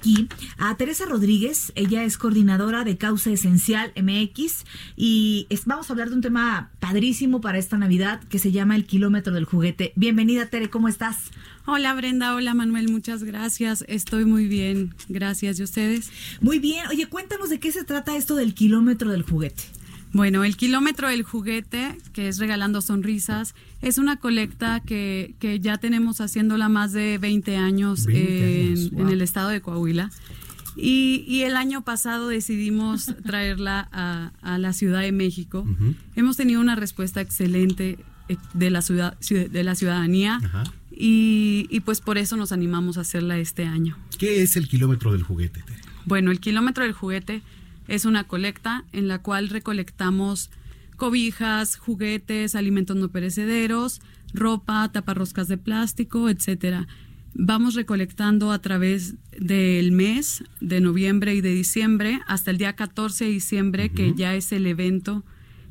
Aquí a Teresa Rodríguez. Ella es coordinadora de Causa Esencial MX y es- vamos a hablar de un tema padrísimo para esta Navidad que se llama el kilómetro del juguete. Bienvenida, Tere. ¿Cómo estás? Hola Brenda, hola Manuel, muchas gracias. Estoy muy bien, gracias. ¿Y ustedes? Muy bien. Oye, cuéntanos de qué se trata esto del kilómetro del juguete. Bueno, el kilómetro del juguete, que es Regalando Sonrisas, es una colecta que, que ya tenemos haciéndola más de 20 años, 20 años, en, wow. en el estado de Coahuila. Y, y el año pasado decidimos traerla a, a la Ciudad de México. Hemos tenido una respuesta excelente eh, de la, ciudad, ciud- de la ciudadanía Ajá. y, y pues por eso nos animamos a hacerla este año. ¿Qué es el kilómetro del juguete, Tere? Bueno, el kilómetro del juguete es una colecta en la cual recolectamos cobijas, juguetes, alimentos no perecederos, ropa, taparroscas de plástico, etcétera. Vamos recolectando a través del mes de noviembre y de diciembre hasta el día 14 de diciembre, que ya es el evento.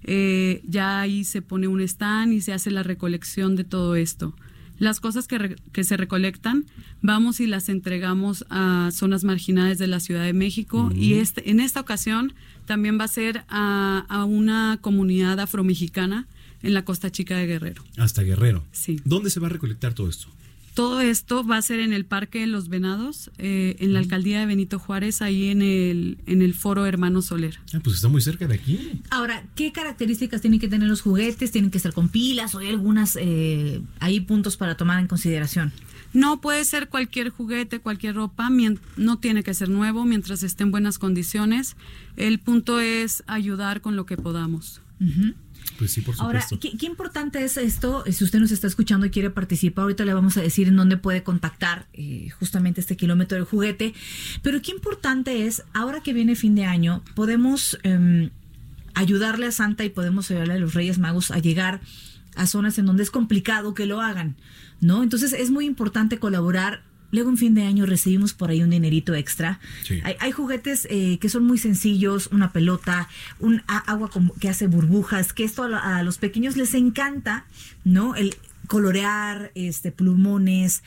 Eh, ya ahí se pone un stand y se hace la recolección de todo esto. Las cosas que, re- que se recolectan, vamos y las entregamos a zonas marginadas de la Ciudad de México y este, en esta ocasión también va a ser a, a una comunidad afromexicana en la Costa Chica de Guerrero. Hasta Guerrero. Sí. ¿Dónde se va a recolectar todo esto? Todo esto va a ser en el Parque de los Venados, eh, en la alcaldía de Benito Juárez, ahí en el, en el foro Hermano Soler. Ah, pues está muy cerca de aquí. Ahora, ¿qué características tienen que tener los juguetes? ¿Tienen que estar con pilas o hay algunas, eh, hay puntos para tomar en consideración? No puede ser cualquier juguete, cualquier ropa, no tiene que ser nuevo mientras esté en buenas condiciones. El punto es ayudar con lo que podamos. Pues sí, por Ahora, supuesto. ¿qué, qué importante es esto? Eh, Si usted nos está escuchando y quiere participar, ahorita le vamos a decir en dónde puede contactar eh, justamente este kilómetro del juguete. Pero qué importante es, ahora que viene fin de año, podemos em, ayudarle a Santa y podemos ayudarle a los Reyes Magos a llegar a zonas en donde es complicado que lo hagan, ¿no? Entonces es muy importante colaborar. Luego en fin de año recibimos por ahí un dinerito extra. Sí. Hay, hay juguetes eh, que son muy sencillos, una pelota, un agua que hace burbujas, que esto a los pequeños les encanta, ¿no? El colorear, este, plumones,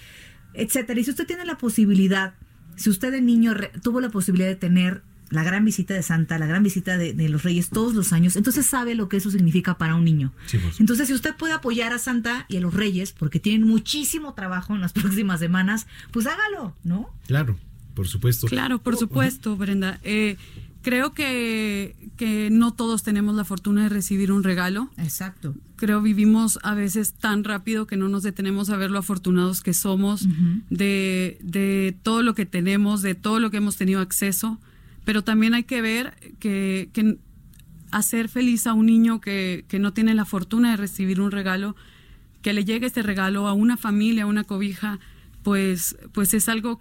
etcétera. Y si usted tiene la posibilidad, si usted de niño re- tuvo la posibilidad de tener la gran visita de Santa, la gran visita de, de los Reyes todos los años, entonces sabe lo que eso significa para un niño. Sí. Entonces, si usted puede apoyar a Santa y a los Reyes, porque tienen muchísimo trabajo en las próximas semanas, pues hágalo, ¿no? Claro, por supuesto. Claro, por supuesto, Brenda. Eh, creo que, que no todos tenemos la fortuna de recibir un regalo. Exacto. Creo vivimos a veces tan rápido que no nos detenemos a ver lo afortunados que somos, de, de todo lo que tenemos, de todo lo que hemos tenido acceso. Pero también hay que ver que, que hacer feliz a un niño que, que no tiene la fortuna de recibir un regalo, que le llegue este regalo a una familia, a una cobija, pues, pues es algo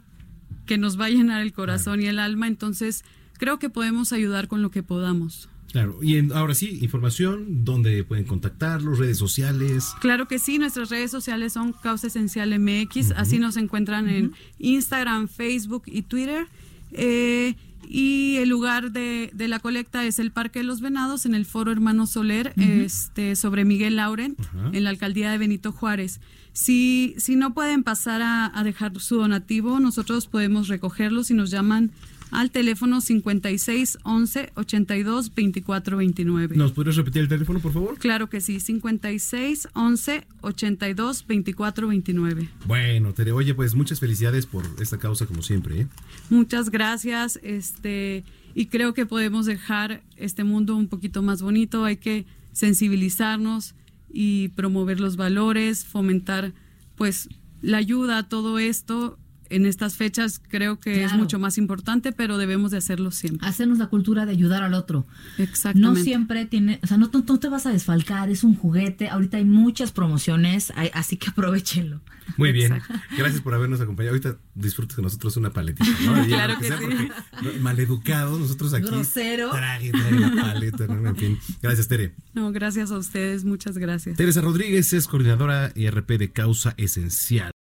que nos va a llenar el corazón y el alma. Entonces, creo que podemos ayudar con lo que podamos. Claro, y en- ahora sí, información, dónde pueden contactarlos, redes sociales. Claro que sí, nuestras redes sociales son Causa Esencial MX, así nos encuentran en Instagram, Facebook y Twitter. Eh, y el lugar de, de la colecta es el Parque de los Venados, en el Foro Hermano Soler, este, sobre Miguel Laurent, en la alcaldía de Benito Juárez. Si, si no pueden pasar a, a dejar su donativo, nosotros podemos recogerlo si nos llaman al teléfono 56 11 82 24 29. ¿Nos podrías repetir el teléfono, por favor? Claro que sí, 56 11 82 24 29. Bueno, Tere, oye, pues muchas felicidades por esta causa, como siempre. ¿eh? Muchas gracias, este y creo que podemos dejar este mundo un poquito más bonito, hay que sensibilizarnos y promover los valores, fomentar pues la ayuda a todo esto en estas fechas creo que es mucho más importante, pero debemos de hacerlo siempre. Hacernos la cultura de ayudar al otro. Exactamente. No siempre tiene, o sea, no, no, no te vas a desfalcar, es un juguete. Ahorita hay muchas promociones, hay- así que aprovechenlo. Muy bien. Exacto. Gracias por habernos acompañado. Ahorita disfrutes con nosotros una paletita, ¿no? Y Claro que sea sí. Maleducados, nosotros aquí. Grosero. Trague, trague la paleta, ¿no? En fin. Gracias, Tere. No, gracias a ustedes, muchas gracias. Teresa Rodríguez es coordinadora IRP de Causa Esencial.